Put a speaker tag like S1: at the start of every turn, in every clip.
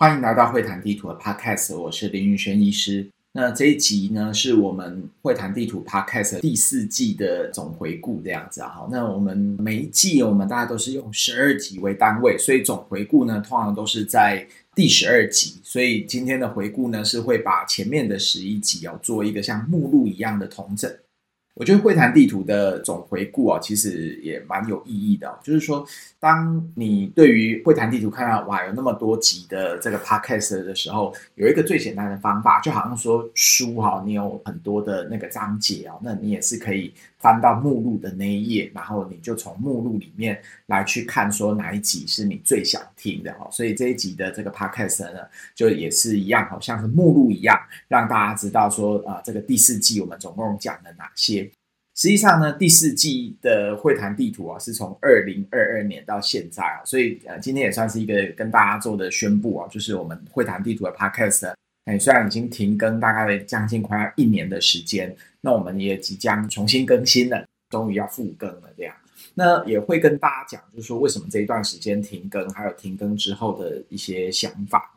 S1: 欢迎来到会谈地图的 Podcast，我是林云轩医师。那这一集呢，是我们会谈地图 Podcast 第四季的总回顾，这样子啊。那我们每一季我们大家都是用十二集为单位，所以总回顾呢，通常都是在第十二集。所以今天的回顾呢，是会把前面的十一集要做一个像目录一样的统整。我觉得会谈地图的总回顾啊，其实也蛮有意义的。就是说，当你对于会谈地图看到哇，有那么多集的这个 podcast 的时候，有一个最简单的方法，就好像说书哈，你有很多的那个章节哦，那你也是可以翻到目录的那一页，然后你就从目录里面来去看说哪一集是你最想听的哈。所以这一集的这个 podcast 呢，就也是一样，好像是目录一样，让大家知道说啊，这个第四季我们总共讲了哪些。实际上呢，第四季的会谈地图啊，是从二零二二年到现在啊，所以呃，今天也算是一个跟大家做的宣布啊，就是我们会谈地图的 Podcast，哎，虽然已经停更大概将近快要一年的时间，那我们也即将重新更新了，终于要复更了这样。那也会跟大家讲，就是说为什么这一段时间停更，还有停更之后的一些想法。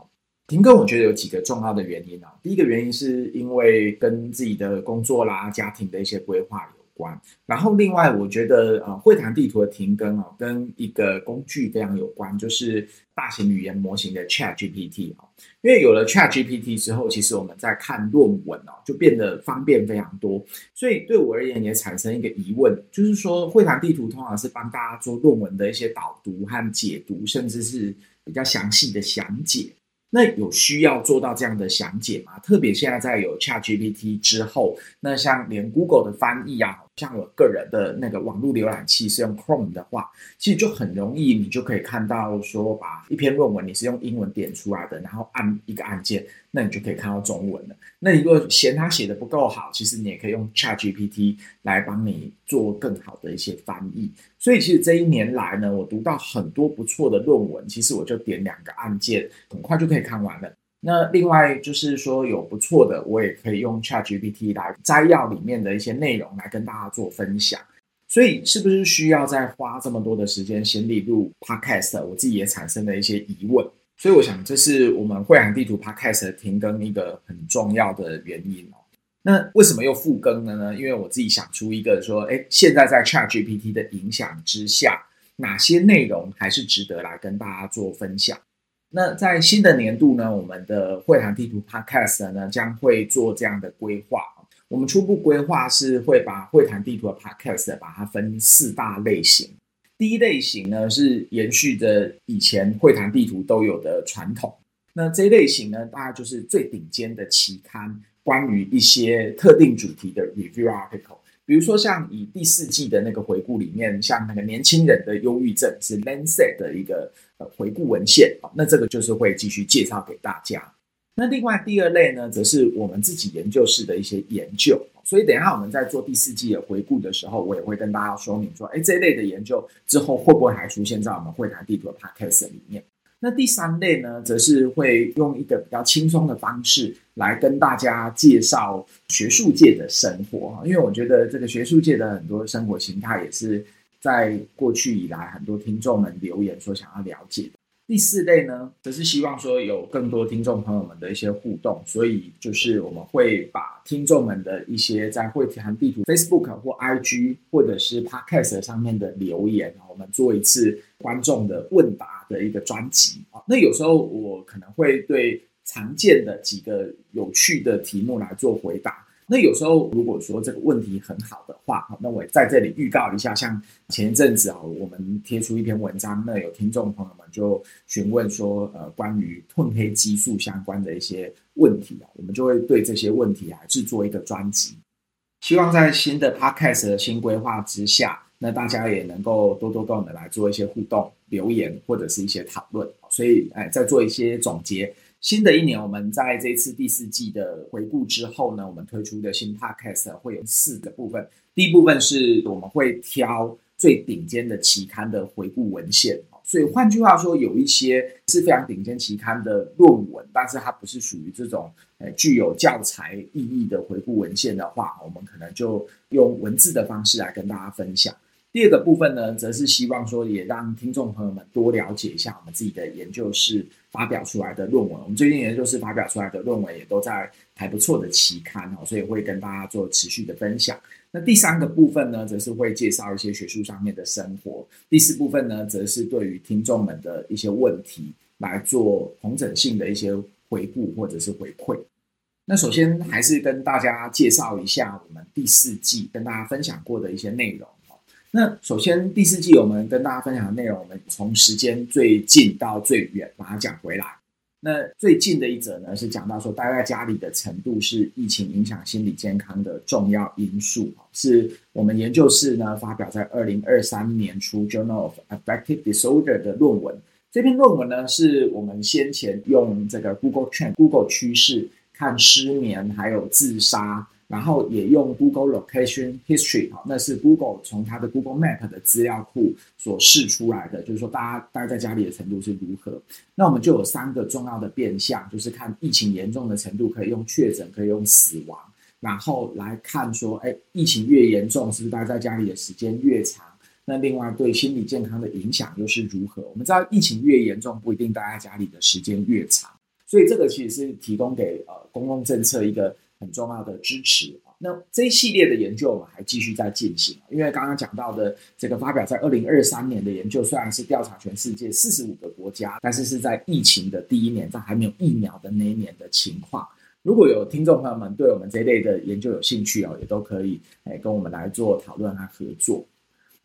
S1: 停更我觉得有几个重要的原因啊，第一个原因是因为跟自己的工作啦、家庭的一些规划有关，然后另外我觉得呃，会谈地图的停更啊，跟一个工具非常有关，就是大型语言模型的 ChatGPT 啊，因为有了 ChatGPT 之后，其实我们在看论文哦，就变得方便非常多，所以对我而言也产生一个疑问，就是说会谈地图通常是帮大家做论文的一些导读和解读，甚至是比较详细的详解。那有需要做到这样的详解吗？特别现在在有 ChatGPT 之后，那像连 Google 的翻译啊，像我个人的那个网络浏览器是用 Chrome 的话，其实就很容易，你就可以看到说，把一篇论文你是用英文点出来的，然后按一个按键，那你就可以看到中文了。那你如果嫌它写的不够好，其实你也可以用 ChatGPT 来帮你做更好的一些翻译。所以其实这一年来呢，我读到很多不错的论文，其实我就点两个按键，很快就可以看完了。那另外就是说有不错的，我也可以用 ChatGPT 来摘要里面的一些内容来跟大家做分享。所以是不是需要再花这么多的时间先列入 Podcast？我自己也产生了一些疑问。所以我想这是我们会谈地图 Podcast 停更一个很重要的原因哦。那为什么又复更了呢？因为我自己想出一个说，诶，现在在 ChatGPT 的影响之下，哪些内容还是值得来跟大家做分享？那在新的年度呢，我们的会谈地图 Podcast 呢将会做这样的规划。我们初步规划是会把会谈地图的 Podcast 把它分四大类型。第一类型呢是延续着以前会谈地图都有的传统。那这一类型呢，大概就是最顶尖的期刊，关于一些特定主题的 review article。比如说，像以第四季的那个回顾里面，像那个年轻人的忧郁症是 Lancet 的一个呃回顾文献，那这个就是会继续介绍给大家。那另外第二类呢，则是我们自己研究室的一些研究。所以等一下我们在做第四季的回顾的时候，我也会跟大家说明说，哎，这一类的研究之后会不会还出现在我们会谈地图的 podcast 里面？那第三类呢，则是会用一个比较轻松的方式来跟大家介绍学术界的生活，因为我觉得这个学术界的很多生活形态也是在过去以来很多听众们留言说想要了解的。第四类呢，则是希望说有更多听众朋友们的一些互动，所以就是我们会把听众们的一些在会谈地图 Facebook 或 IG 或者是 Podcast 上面的留言，我们做一次观众的问答。的一个专辑啊，那有时候我可能会对常见的几个有趣的题目来做回答。那有时候如果说这个问题很好的话，那我在这里预告一下，像前一阵子啊，我们贴出一篇文章，那有听众朋友们就询问说，呃，关于褪黑激素相关的一些问题啊，我们就会对这些问题啊制作一个专辑。希望在新的 Podcast 的新规划之下，那大家也能够多多跟我们来做一些互动、留言或者是一些讨论。所以，哎，再做一些总结。新的一年，我们在这次第四季的回顾之后呢，我们推出的新 Podcast 会有四个部分。第一部分是我们会挑最顶尖的期刊的回顾文献。所以换句话说，有一些是非常顶尖期刊的论文，但是它不是属于这种呃具有教材意义的回顾文献的话，我们可能就用文字的方式来跟大家分享。第二个部分呢，则是希望说也让听众朋友们多了解一下我们自己的研究室发表出来的论文。我们最近研究室发表出来的论文也都在还不错的期刊哦，所以会跟大家做持续的分享。那第三个部分呢，则是会介绍一些学术上面的生活。第四部分呢，则是对于听众们的一些问题来做统整性的一些回顾或者是回馈。那首先还是跟大家介绍一下我们第四季跟大家分享过的一些内容。那首先第四季我们跟大家分享的内容，我们从时间最近到最远把它讲回来。那最近的一则呢，是讲到说待在家里的程度是疫情影响心理健康的重要因素，是我们研究室呢发表在二零二三年初《Journal of Affective Disorder》的论文。这篇论文呢，是我们先前用这个 Google Trend、Google 趋势看失眠还有自杀。然后也用 Google Location History，好，那是 Google 从它的 Google Map 的资料库所释出来的，就是说大家待在家里的程度是如何。那我们就有三个重要的变项，就是看疫情严重的程度，可以用确诊，可以用死亡，然后来看说，哎，疫情越严重，是不是待在家里的时间越长？那另外对心理健康的影响又是如何？我们知道疫情越严重，不一定待在家里的时间越长，所以这个其实是提供给呃公共政策一个。很重要的支持啊，那这一系列的研究我们还继续在进行，因为刚刚讲到的这个发表在二零二三年的研究，虽然是调查全世界四十五个国家，但是是在疫情的第一年，在还没有疫苗的那一年的情况。如果有听众朋友们对我们这一类的研究有兴趣哦，也都可以哎跟我们来做讨论和合作。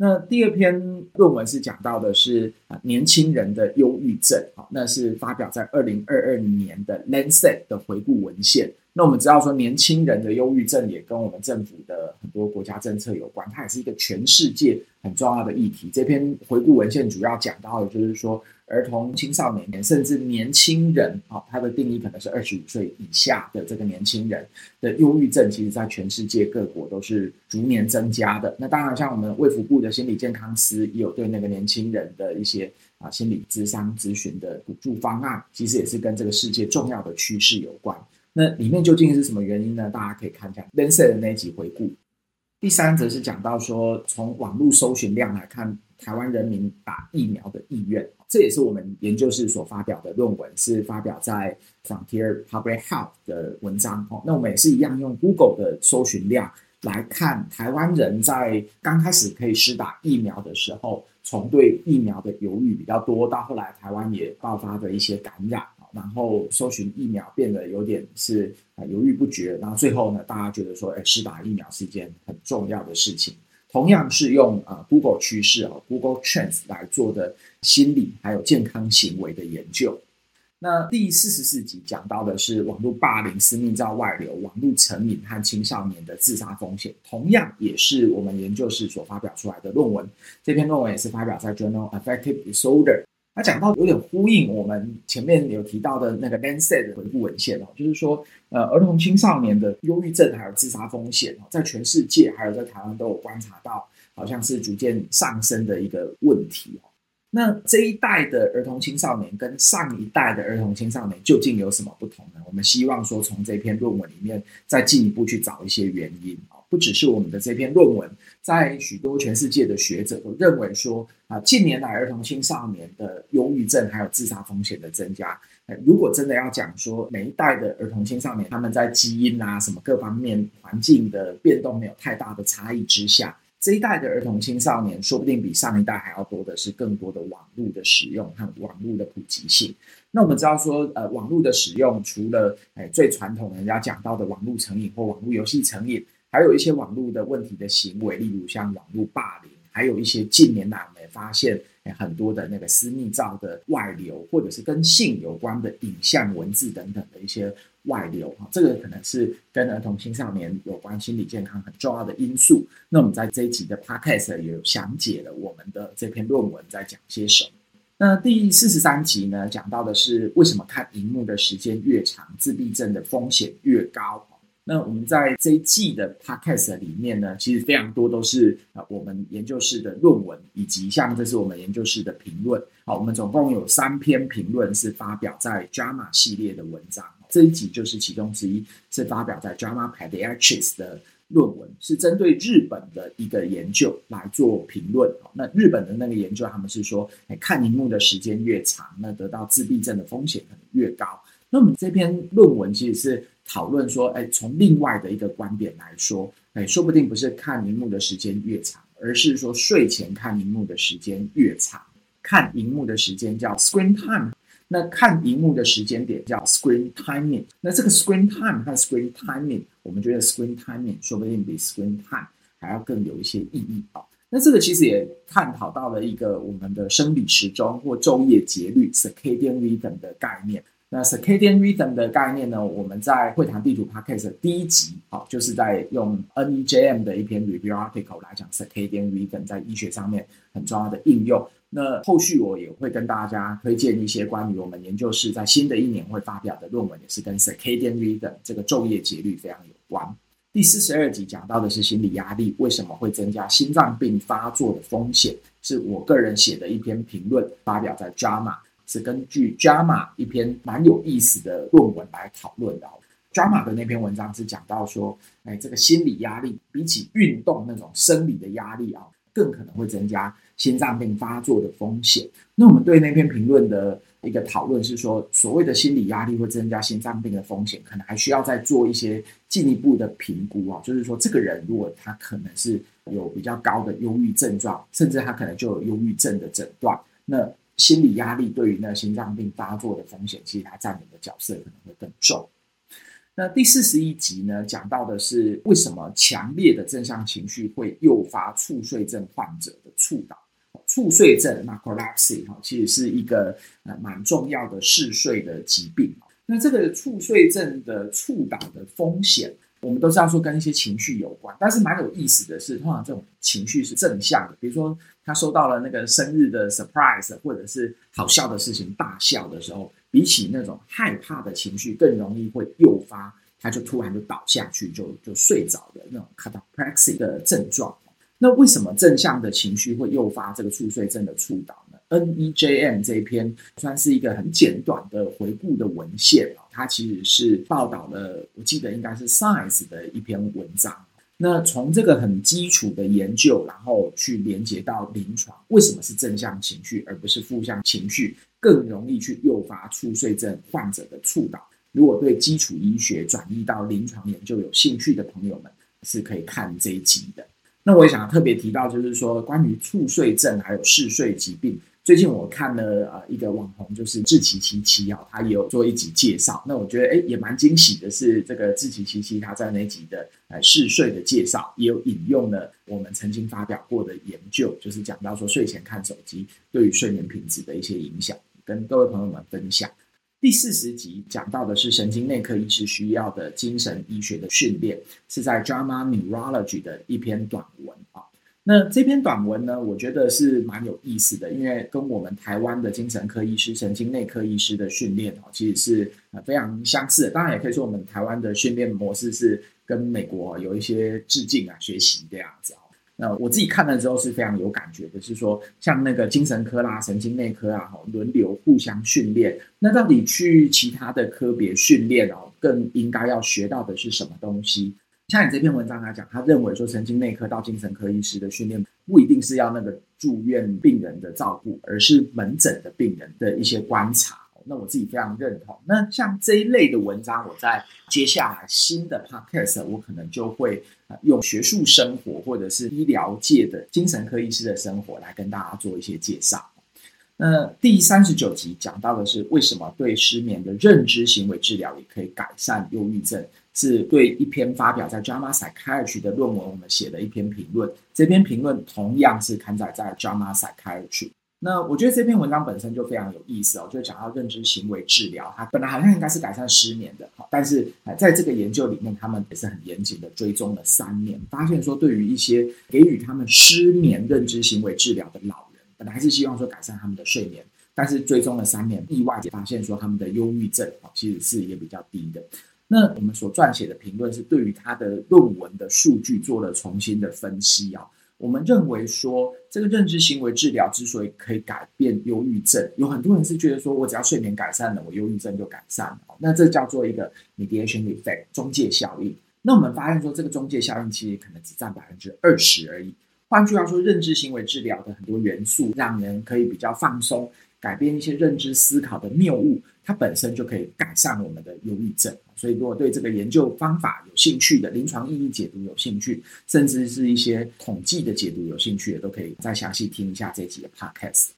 S1: 那第二篇论文是讲到的是年轻人的忧郁症，好，那是发表在二零二二年的 Lancet 的回顾文献。那我们知道说，年轻人的忧郁症也跟我们政府的很多国家政策有关，它也是一个全世界很重要的议题。这篇回顾文献主要讲到的就是说，儿童、青少年甚至年轻人，啊，它的定义可能是二十五岁以下的这个年轻人的忧郁症，其实在全世界各国都是逐年增加的。那当然，像我们卫福部的心理健康司也有对那个年轻人的一些啊心理咨商咨询的补助方案，其实也是跟这个世界重要的趋势有关。那里面究竟是什么原因呢？大家可以看一下 Lancet 的那一集回顾。第三则是讲到说，从网络搜寻量来看，台湾人民打疫苗的意愿，这也是我们研究室所发表的论文，是发表在 Frontier Public Health 的文章。哦，那我们也是一样用 Google 的搜寻量来看台湾人在刚开始可以施打疫苗的时候，从对疫苗的犹豫比较多，到后来台湾也爆发的一些感染。然后搜寻疫苗变得有点是犹豫不决，然后最后呢，大家觉得说，哎，施打疫苗是一件很重要的事情。同样是用啊 Google 趋势啊 Google Trends 来做的心理还有健康行为的研究。那第四十四集讲到的是网络霸凌、私密照外流、网络成瘾和青少年的自杀风险，同样也是我们研究室所发表出来的论文。这篇论文也是发表在 Journal Affective Disorder。他讲到有点呼应我们前面有提到的那个 Lancet 的回顾文献哦，就是说，呃，儿童青少年的忧郁症还有自杀风险哦，在全世界还有在台湾都有观察到，好像是逐渐上升的一个问题哦。那这一代的儿童青少年跟上一代的儿童青少年究竟有什么不同呢？我们希望说从这篇论文里面再进一步去找一些原因啊，不只是我们的这篇论文。在许多全世界的学者都认为说啊，近年来儿童青少年的忧郁症还有自杀风险的增加，如果真的要讲说每一代的儿童青少年他们在基因啊什么各方面环境的变动没有太大的差异之下，这一代的儿童青少年说不定比上一代还要多的是更多的网络的使用和网络的普及性。那我们知道说，呃，网络的使用除了哎最传统人家讲到的网络成瘾或网络游戏成瘾。还有一些网络的问题的行为，例如像网络霸凌，还有一些近年来我们也发现很多的那个私密照的外流，或者是跟性有关的影像、文字等等的一些外流啊，这个可能是跟儿童青少年有关心理健康很重要的因素。那我们在这一集的 Podcast 也有详解了我们的这篇论文在讲些什么。那第四十三集呢，讲到的是为什么看荧幕的时间越长，自闭症的风险越高。那我们在这一季的 podcast 里面呢，其实非常多都是啊我们研究室的论文，以及像这是我们研究室的评论。好，我们总共有三篇评论是发表在 JAMA 系列的文章，这一集就是其中之一，是发表在 JAMA Pediatrics 的论文，是针对日本的一个研究来做评论。那日本的那个研究，他们是说，哎，看荧幕的时间越长，那得到自闭症的风险可能越高。那我们这篇论文其实是讨论说，哎，从另外的一个观点来说，哎，说不定不是看荧幕的时间越长，而是说睡前看荧幕的时间越长。看荧幕的时间叫 screen time。那看荧幕的时间点叫 screen timing，那这个 screen time 和 screen timing，我们觉得 screen timing 说不定比 screen time 还要更有一些意义啊。那这个其实也探讨到了一个我们的生理时钟或昼夜节律 circadian rhythm 的概念。那 circadian rhythm 的概念呢，我们在会谈地图 podcast 第一集啊，就是在用 NEJM 的一篇 review article 来讲 circadian rhythm 在医学上面很重要的应用。那后续我也会跟大家推荐一些关于我们研究室在新的一年会发表的论文，也是跟 circadian rhythm 这个昼夜节律非常有关。第四十二集讲到的是心理压力为什么会增加心脏病发作的风险，是我个人写的一篇评论，发表在 JAMA，是根据 JAMA 一篇蛮有意思的论文来讨论的。JAMA 的那篇文章是讲到说，哎，这个心理压力比起运动那种生理的压力啊，更可能会增加。心脏病发作的风险。那我们对那篇评论的一个讨论是说，所谓的心理压力会增加心脏病的风险，可能还需要再做一些进一步的评估啊。就是说，这个人如果他可能是有比较高的忧郁症状，甚至他可能就有忧郁症的诊断，那心理压力对于那心脏病发作的风险，其实它占有的角色可能会更重。那第四十一集呢，讲到的是为什么强烈的正向情绪会诱发猝睡症患者的猝倒。猝睡症 （narcolepsy） 哈，其实是一个呃蛮重要的嗜睡的疾病。那这个猝睡症的猝倒的风险，我们都知道说跟一些情绪有关。但是蛮有意思的是，通常这种情绪是正向的，比如说他收到了那个生日的 surprise，或者是好笑的事情大笑的时候，比起那种害怕的情绪，更容易会诱发他就突然就倒下去，就就睡着的那种 cataplexy 的症状。那为什么正向的情绪会诱发这个猝睡症的猝倒呢？NEJM 这一篇算是一个很简短的回顾的文献啊，它其实是报道了，我记得应该是 Science 的一篇文章。那从这个很基础的研究，然后去连接到临床，为什么是正向情绪而不是负向情绪更容易去诱发猝睡症患者的猝倒？如果对基础医学转移到临床研究有兴趣的朋友们，是可以看这一集的。那我也想要特别提到，就是说关于猝睡症还有嗜睡疾病，最近我看了呃一个网红，就是志祺七七啊，他也有做一集介绍。那我觉得诶也蛮惊喜的是，这个志祺七七他在那集的呃嗜睡的介绍，也有引用了我们曾经发表过的研究，就是讲到说睡前看手机对于睡眠品质的一些影响，跟各位朋友们分享。第四十集讲到的是神经内科医师需要的精神医学的训练，是在 JAMA Neurology 的一篇短文啊。那这篇短文呢，我觉得是蛮有意思的，因为跟我们台湾的精神科医师、神经内科医师的训练哦，其实是非常相似的。当然，也可以说我们台湾的训练模式是跟美国有一些致敬啊、学习这样子啊。那我自己看了之后是非常有感觉的，是说像那个精神科啦、神经内科啊，轮流互相训练。那到底去其他的科别训练哦，更应该要学到的是什么东西？像你这篇文章来讲，他认为说神经内科到精神科医师的训练不一定是要那个住院病人的照顾，而是门诊的病人的一些观察。那我自己非常认同。那像这一类的文章，我在接下来新的 podcast，我可能就会用学术生活或者是医疗界的精神科医师的生活来跟大家做一些介绍。那第三十九集讲到的是为什么对失眠的认知行为治疗也可以改善忧郁症，是对一篇发表在 JAMA Psychiatry 的论文，我们写的一篇评论。这篇评论同样是刊载在 JAMA Psychiatry。那我觉得这篇文章本身就非常有意思哦，就讲到认知行为治疗，它本来好像应该是改善失眠的，但是在这个研究里面，他们也是很严谨的追踪了三年，发现说对于一些给予他们失眠认知行为治疗的老人，本来是希望说改善他们的睡眠，但是追踪了三年，意外地发现说他们的忧郁症其实是也比较低的。那我们所撰写的评论是对于他的论文的数据做了重新的分析啊。我们认为说，这个认知行为治疗之所以可以改变忧郁症，有很多人是觉得说，我只要睡眠改善了，我忧郁症就改善了。那这叫做一个 mediation effect 中介效应。那我们发现说，这个中介效应其实可能只占百分之二十而已。换句话说，认知行为治疗的很多元素，让人可以比较放松，改变一些认知思考的谬误，它本身就可以改善我们的忧郁症。所以，如果对这个研究方法有兴趣的，临床意义解读有兴趣，甚至是一些统计的解读有兴趣的，都可以再详细听一下这集的 Podcast。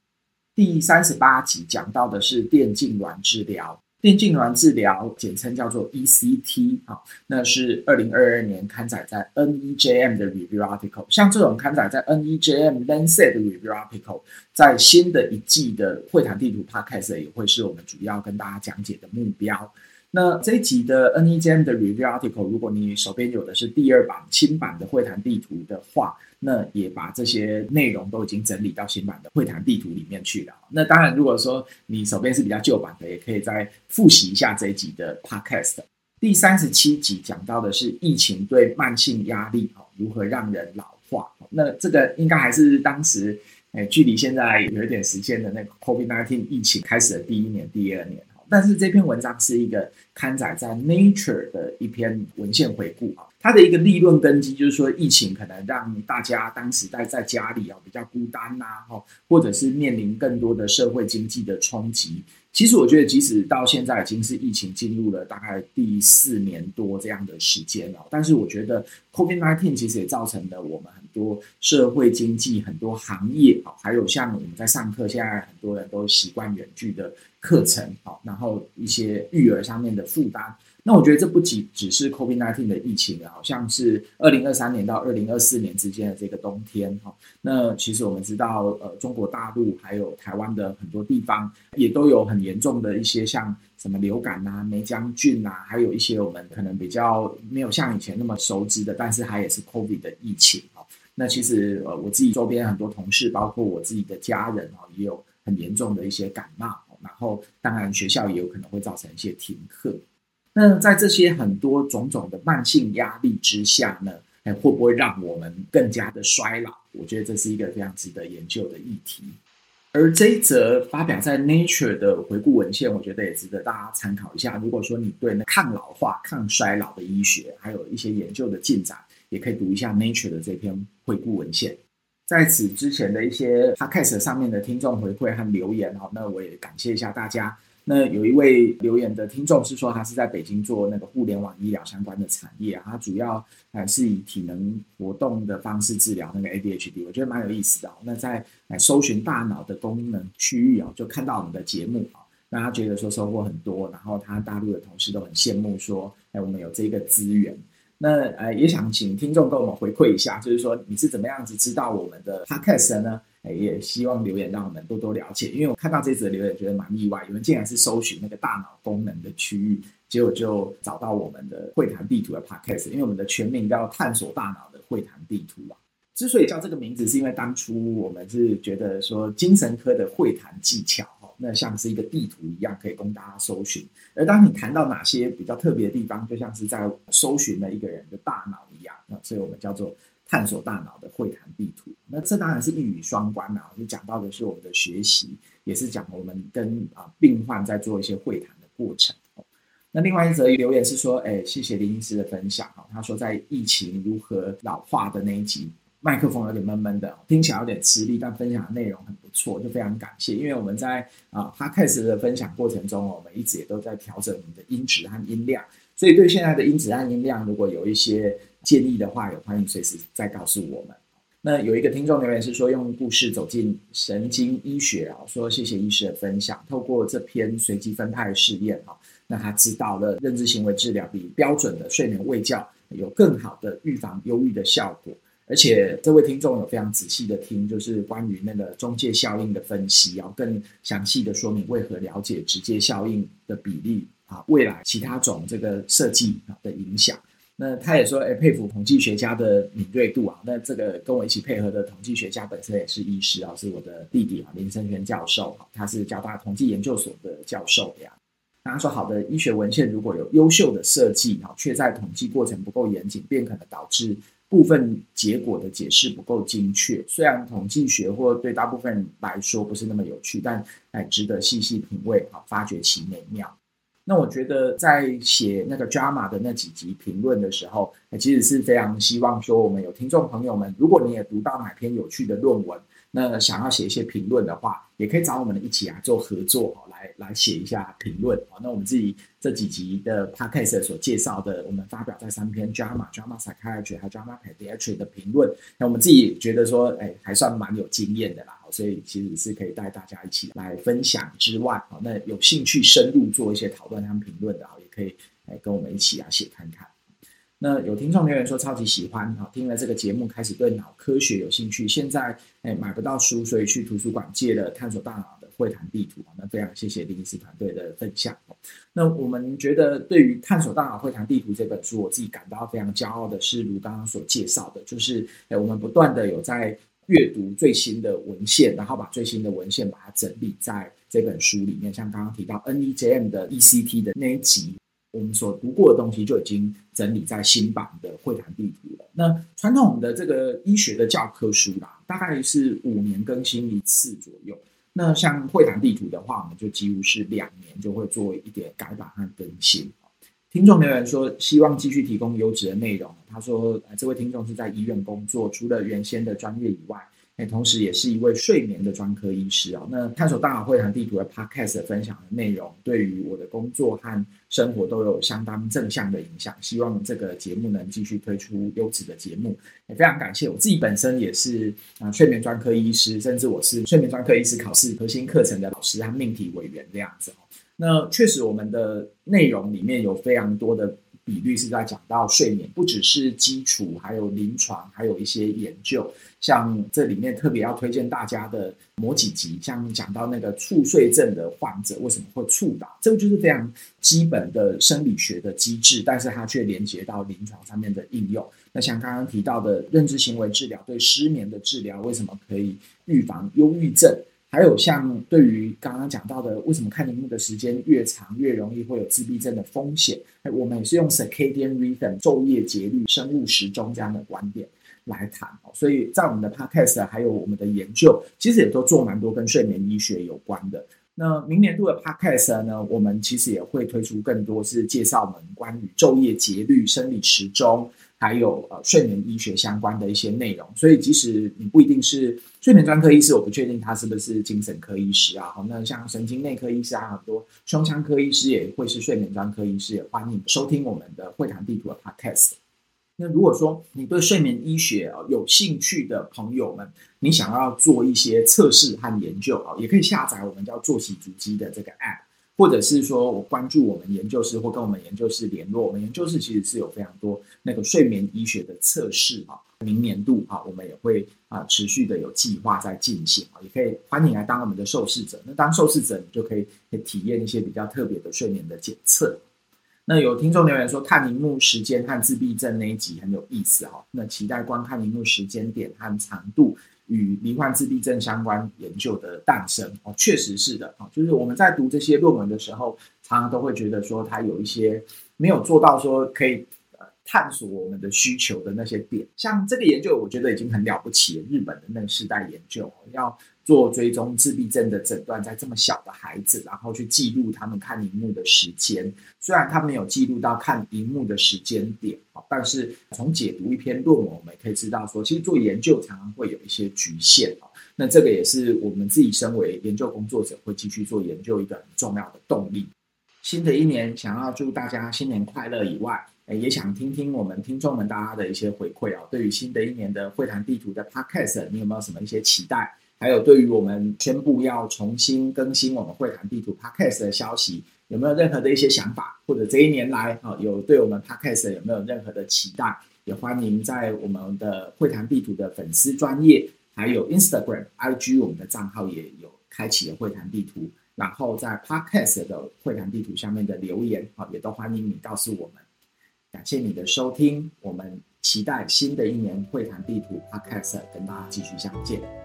S1: 第三十八集讲到的是电痉挛治疗。电痉挛治疗简称叫做 ECT 啊，那是二零二二年刊载在 NEJM 的 Review Article。像这种刊载在 NEJM Lancet 的 Review Article，在新的一季的会谈地图 Podcast 也会是我们主要跟大家讲解的目标。那这一集的 NEJM 的 Review Article，如果你手边有的是第二版新版的会谈地图的话，那也把这些内容都已经整理到新版的会谈地图里面去了。那当然，如果说你手边是比较旧版的，也可以再复习一下这一集的 Podcast。第三十七集讲到的是疫情对慢性压力哦，如何让人老化。那这个应该还是当时诶，距离现在有一点时间的那个 COVID-19 疫情开始的第一年、第二年。但是这篇文章是一个刊载在 Nature 的一篇文献回顾啊，它的一个立论根基就是说，疫情可能让大家当时待在家里啊比较孤单呐，哈，或者是面临更多的社会经济的冲击。其实我觉得，即使到现在已经是疫情进入了大概第四年多这样的时间了，但是我觉得 COVID-19 其实也造成了我们多社会经济很多行业啊，还有像我们在上课，现在很多人都习惯远距的课程啊，然后一些育儿上面的负担。那我觉得这不仅只是 COVID-19 的疫情，好像是二零二三年到二零二四年之间的这个冬天哈。那其实我们知道，呃，中国大陆还有台湾的很多地方也都有很严重的一些像什么流感啊、霉浆菌啊，还有一些我们可能比较没有像以前那么熟知的，但是它也是 COVID 的疫情。那其实呃，我自己周边很多同事，包括我自己的家人啊，也有很严重的一些感冒，然后当然学校也有可能会造成一些停课。那在这些很多种种的慢性压力之下呢，哎，会不会让我们更加的衰老？我觉得这是一个非常值得研究的议题。而这一则发表在 Nature 的回顾文献，我觉得也值得大家参考一下。如果说你对那抗老化、抗衰老的医学还有一些研究的进展，也可以读一下 Nature 的这篇回顾文献。在此之前的一些 Podcast 上面的听众回馈和留言，哈，那我也感谢一下大家。那有一位留言的听众是说，他是在北京做那个互联网医疗相关的产业，他主要还是以体能活动的方式治疗那个 ADHD，我觉得蛮有意思的。那在搜寻大脑的功能区域啊，就看到我们的节目啊，那他觉得说收获很多，然后他大陆的同事都很羡慕说，哎，我们有这个资源。那呃，也想请听众跟我们回馈一下，就是说你是怎么样子知道我们的 Podcast 呢？哎也希望留言让我们多多了解，因为我看到这则留言觉得蛮意外，有人竟然是搜寻那个大脑功能的区域，结果就找到我们的会谈地图的 podcast，因为我们的全名叫探索大脑的会谈地图啊。之所以叫这个名字，是因为当初我们是觉得说精神科的会谈技巧，那像是一个地图一样可以供大家搜寻，而当你谈到哪些比较特别的地方，就像是在搜寻了一个人的大脑一样，那所以我们叫做。探索大脑的会谈地图，那这当然是一语双关啊。就讲到的是我们的学习，也是讲我们跟啊病患在做一些会谈的过程。那另外一则留言是说，哎，谢谢林医师的分享啊。他说在疫情如何老化的那一集，麦克风有点闷闷的，听起来有点吃力，但分享的内容很不错，就非常感谢。因为我们在啊 Podcast 的分享过程中，我们一直也都在调整我们的音质和音量，所以对现在的音质和音量，如果有一些建议的话，也欢迎随时再告诉我们。那有一个听众留言是说，用故事走进神经医学啊，说谢谢医师的分享。透过这篇随机分派试验啊，那他知道了认知行为治疗比标准的睡眠卫教有更好的预防忧郁的效果。而且这位听众有非常仔细的听，就是关于那个中介效应的分析，要更详细的说明为何了解直接效应的比例啊，未来其他种这个设计啊的影响。那他也说，哎，佩服统计学家的敏锐度啊。那这个跟我一起配合的统计学家本身也是医师啊，是我的弟弟啊，林生轩教授，他是交大统计研究所的教授呀。那他说，好的医学文献如果有优秀的设计啊，却在统计过程不够严谨，便可能导致部分结果的解释不够精确。虽然统计学或对大部分人来说不是那么有趣，但哎，值得细细品味啊，发掘其美妙。那我觉得在写那个 drama 的那几集评论的时候，其实是非常希望说，我们有听众朋友们，如果你也读到哪篇有趣的论文，那想要写一些评论的话，也可以找我们一起来做合作，来来写一下评论。那我们自己这几集的 podcast 所介绍的，我们发表在三篇 drama、drama Psychiatry 和 JAMA Pediatrics 的评论，那我们自己觉得说，哎，还算蛮有经验的啦。所以其实是可以带大家一起来分享之外，那有兴趣深入做一些讨论和评论的，也可以来跟我们一起啊写看看。那有听众留言说超级喜欢啊，听了这个节目开始对脑科学有兴趣，现在哎买不到书，所以去图书馆借了《探索大脑的会谈地图》。那非常谢谢林医师团队的分享。那我们觉得对于《探索大脑会谈地图》这本书，我自己感到非常骄傲的是，如刚刚所介绍的，就是哎我们不断的有在阅读最新的文献，然后把最新的文献把它整理在这本书里面。像刚刚提到 NEJM 的 ECT 的那一集。我们所读过的东西就已经整理在新版的会谈地图了。那传统的这个医学的教科书啦，大概是五年更新一次左右。那像会谈地图的话，我们就几乎是两年就会做一点改版和更新。听众留言说，希望继续提供优质的内容。他说，这位听众是在医院工作，除了原先的专业以外。同时，也是一位睡眠的专科医师啊。那探索大脑会谈地图的 Podcast 分享的内容，对于我的工作和生活都有相当正向的影响。希望这个节目能继续推出优质的节目。也非常感谢我自己本身也是啊睡眠专科医师，甚至我是睡眠专科医师考试核心课程的老师和命题委员这样子。那确实，我们的内容里面有非常多的。比率是在讲到睡眠，不只是基础，还有临床，还有一些研究。像这里面特别要推荐大家的某几集，像讲到那个猝睡症的患者为什么会猝倒，这个就是非常基本的生理学的机制，但是它却连接到临床上面的应用。那像刚刚提到的认知行为治疗对失眠的治疗，为什么可以预防忧郁症？还有像对于刚刚讲到的，为什么看荧幕的时间越长越容易会有自闭症的风险？我们也是用 circadian rhythm 昼夜节律、生物时钟这样的观点来谈哦。所以在我们的 podcast 还有我们的研究，其实也都做蛮多跟睡眠医学有关的。那明年度的 podcast 呢，我们其实也会推出更多是介绍我们关于昼夜节律、生理时钟。还有呃睡眠医学相关的一些内容，所以即使你不一定是睡眠专科医师，我不确定他是不是精神科医师啊。好，那像神经内科医师啊，很多胸腔科医师也会是睡眠专科医师，也欢迎收听我们的会谈地图的 podcast。那如果说你对睡眠医学啊有兴趣的朋友们，你想要做一些测试和研究啊，也可以下载我们叫作息足机的这个 app。或者是说我关注我们研究室，或跟我们研究室联络。我们研究室其实是有非常多那个睡眠医学的测试啊。明年度啊，我们也会啊持续的有计划在进行啊，也可以欢迎来当我们的受试者。那当受试者，你就可以体验一些比较特别的睡眠的检测。那有听众留言说，看荧幕时间和自闭症那一集很有意思哈。那期待观看荧幕时间点和长度。与罹患自闭症相关研究的诞生哦，确实是的啊，就是我们在读这些论文的时候，常常都会觉得说，它有一些没有做到说可以探索我们的需求的那些点。像这个研究，我觉得已经很了不起了，日本的那个世代研究要。做追踪自闭症的诊断，在这么小的孩子，然后去记录他们看荧幕的时间。虽然他没有记录到看荧幕的时间点，但是从解读一篇论文，我们也可以知道说，其实做研究常常会有一些局限。那这个也是我们自己身为研究工作者会继续做研究一个很重要的动力。新的一年，想要祝大家新年快乐以外，也想听听我们听众们大家的一些回馈啊。对于新的一年的会谈地图的 Podcast，你有没有什么一些期待？还有，对于我们宣布要重新更新我们会谈地图 Podcast 的消息，有没有任何的一些想法？或者这一年来啊，有对我们 Podcast 有没有任何的期待？也欢迎在我们的会谈地图的粉丝专业，还有 Instagram、IG 我们的账号也有开启了会谈地图，然后在 Podcast 的会谈地图下面的留言啊，也都欢迎你告诉我们。感谢你的收听，我们期待新的一年会谈地图 Podcast 跟大家继续相见。